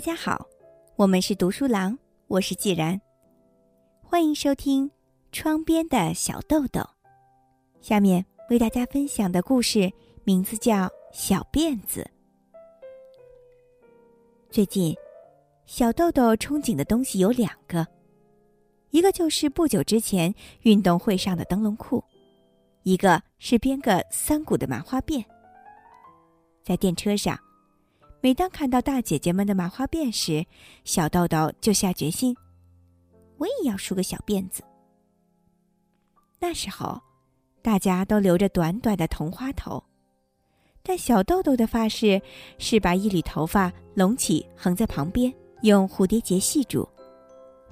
大家好，我们是读书郎，我是既然，欢迎收听《窗边的小豆豆》。下面为大家分享的故事名字叫《小辫子》。最近，小豆豆憧憬的东西有两个，一个就是不久之前运动会上的灯笼裤，一个是编个三股的麻花辫。在电车上。每当看到大姐姐们的麻花辫时，小豆豆就下决心：我也要梳个小辫子。那时候，大家都留着短短的同花头，但小豆豆的发饰是把一缕头发隆起横在旁边，用蝴蝶结系住，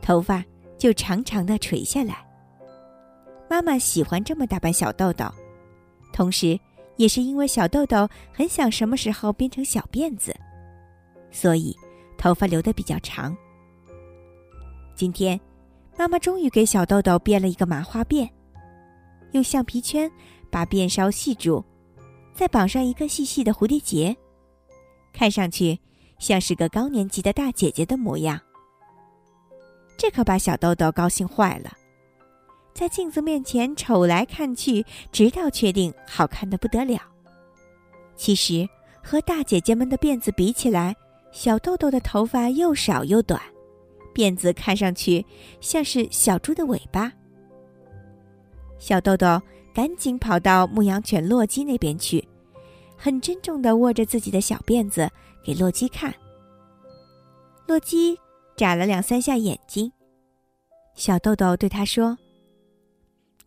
头发就长长的垂下来。妈妈喜欢这么打扮小豆豆，同时。也是因为小豆豆很想什么时候编成小辫子，所以头发留的比较长。今天，妈妈终于给小豆豆编了一个麻花辫，用橡皮圈把辫梢系住，再绑上一个细细的蝴蝶结，看上去像是个高年级的大姐姐的模样。这可把小豆豆高兴坏了。在镜子面前瞅来看去，直到确定好看的不得了。其实和大姐姐们的辫子比起来，小豆豆的头发又少又短，辫子看上去像是小猪的尾巴。小豆豆赶紧跑到牧羊犬洛基那边去，很郑重地握着自己的小辫子给洛基看。洛基眨了两三下眼睛，小豆豆对他说。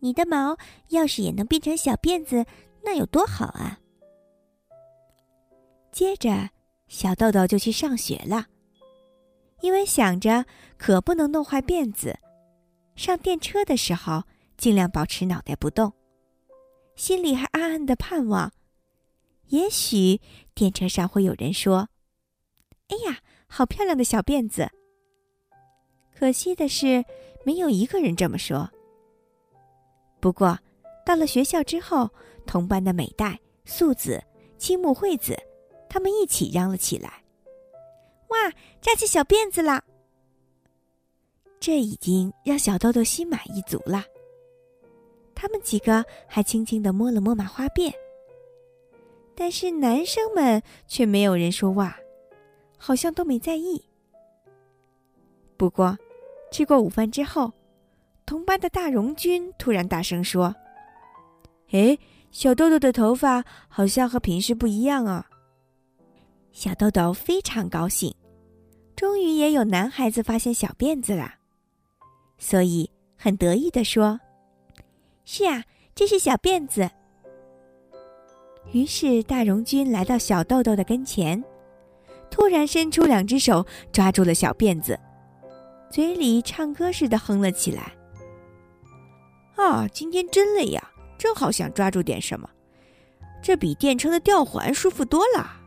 你的毛要是也能变成小辫子，那有多好啊！接着，小豆豆就去上学了，因为想着可不能弄坏辫子，上电车的时候尽量保持脑袋不动，心里还暗暗的盼望，也许电车上会有人说：“哎呀，好漂亮的小辫子。”可惜的是，没有一个人这么说。不过，到了学校之后，同班的美代、素子、青木惠子，他们一起嚷了起来：“哇，扎起小辫子了！”这已经让小豆豆心满意足了。他们几个还轻轻的摸了摸麻花辫，但是男生们却没有人说话，好像都没在意。不过，吃过午饭之后。同班的大荣君突然大声说：“哎，小豆豆的头发好像和平时不一样啊！”小豆豆非常高兴，终于也有男孩子发现小辫子了，所以很得意的说：“是啊，这是小辫子。”于是大荣君来到小豆豆的跟前，突然伸出两只手抓住了小辫子，嘴里唱歌似的哼了起来。啊，今天真累呀，正好想抓住点什么，这比电车的吊环舒服多了。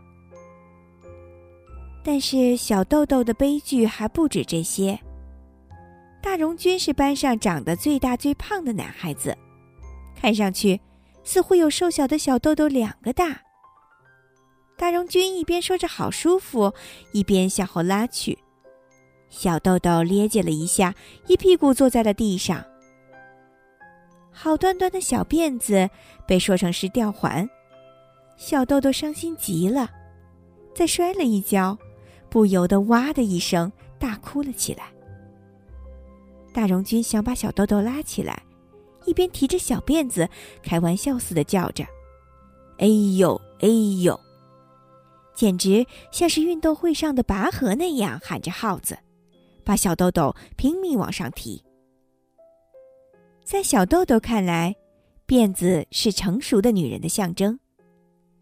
但是小豆豆的悲剧还不止这些。大荣军是班上长得最大最胖的男孩子，看上去似乎有瘦小的小豆豆两个大。大荣军一边说着好舒服，一边向后拉去，小豆豆咧叽了一下，一屁股坐在了地上。好端端的小辫子被说成是吊环，小豆豆伤心极了，再摔了一跤，不由得哇的一声大哭了起来。大荣军想把小豆豆拉起来，一边提着小辫子，开玩笑似的叫着：“哎呦，哎呦！”简直像是运动会上的拔河那样喊着号子，把小豆豆拼命往上提。在小豆豆看来，辫子是成熟的女人的象征，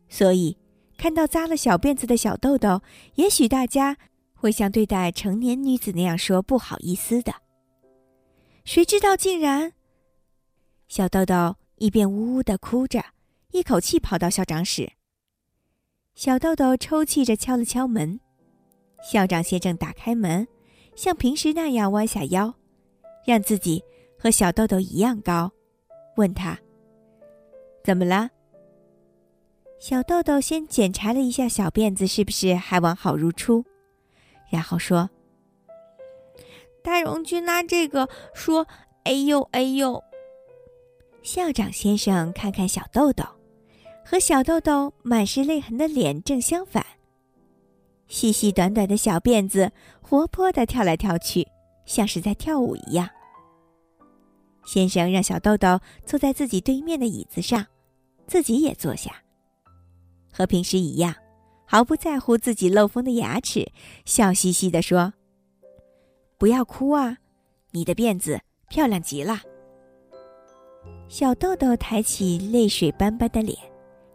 所以看到扎了小辫子的小豆豆，也许大家会像对待成年女子那样说不好意思的。谁知道竟然……小豆豆一边呜呜的哭着，一口气跑到校长室。小豆豆抽泣着敲了敲门，校长先生打开门，像平时那样弯下腰，让自己。和小豆豆一样高，问他：“怎么了？”小豆豆先检查了一下小辫子是不是还完好如初，然后说：“大荣君拿这个说，哎呦哎呦。”校长先生看看小豆豆，和小豆豆满是泪痕的脸正相反。细细短短的小辫子活泼的跳来跳去，像是在跳舞一样。先生让小豆豆坐在自己对面的椅子上，自己也坐下。和平时一样，毫不在乎自己漏风的牙齿，笑嘻嘻地说：“不要哭啊，你的辫子漂亮极了。”小豆豆抬起泪水斑斑的脸，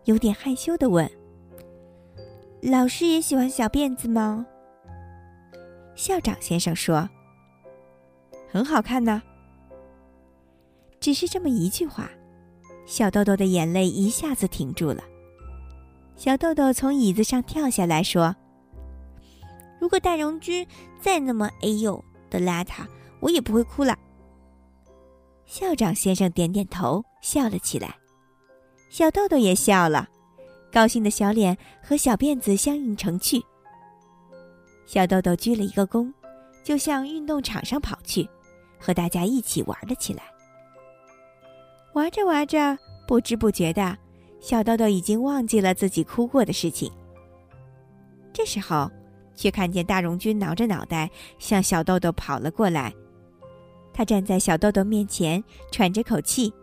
有点害羞的问：“老师也喜欢小辫子吗？”校长先生说：“很好看呢。”只是这么一句话，小豆豆的眼泪一下子停住了。小豆豆从椅子上跳下来说：“如果大荣君再那么哎呦的邋遢，我也不会哭了。”校长先生点点头，笑了起来。小豆豆也笑了，高兴的小脸和小辫子相映成趣。小豆豆鞠了一个躬，就向运动场上跑去，和大家一起玩了起来。玩着玩着，不知不觉的。小豆豆已经忘记了自己哭过的事情。这时候，却看见大荣君挠着脑袋向小豆豆跑了过来。他站在小豆豆面前，喘着口气，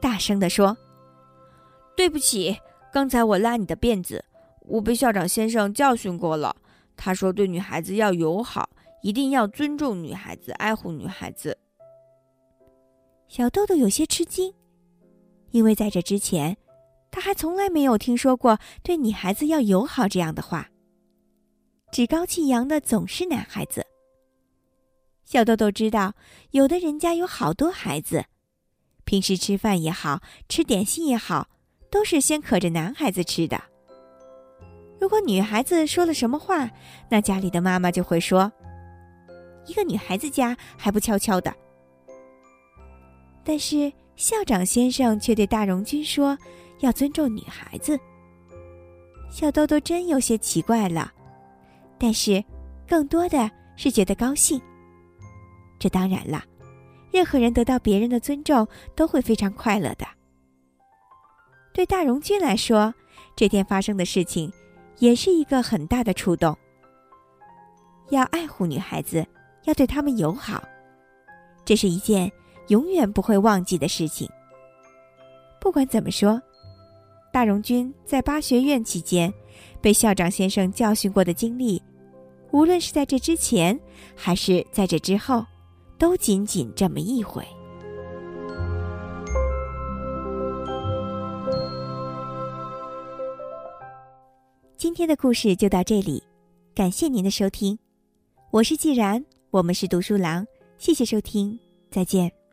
大声地说：“对不起，刚才我拉你的辫子，我被校长先生教训过了。他说对女孩子要友好，一定要尊重女孩子，爱护女孩子。”小豆豆有些吃惊，因为在这之前。他还从来没有听说过对女孩子要友好这样的话。趾高气扬的总是男孩子。小豆豆知道，有的人家有好多孩子，平时吃饭也好吃点心也好，都是先可着男孩子吃的。如果女孩子说了什么话，那家里的妈妈就会说：“一个女孩子家还不悄悄的。”但是校长先生却对大荣君说。要尊重女孩子，小豆豆真有些奇怪了，但是更多的是觉得高兴。这当然了，任何人得到别人的尊重都会非常快乐的。对大荣君来说，这天发生的事情也是一个很大的触动。要爱护女孩子，要对她们友好，这是一件永远不会忘记的事情。不管怎么说。大荣君在八学院期间，被校长先生教训过的经历，无论是在这之前，还是在这之后，都仅仅这么一回。今天的故事就到这里，感谢您的收听，我是既然，我们是读书郎，谢谢收听，再见。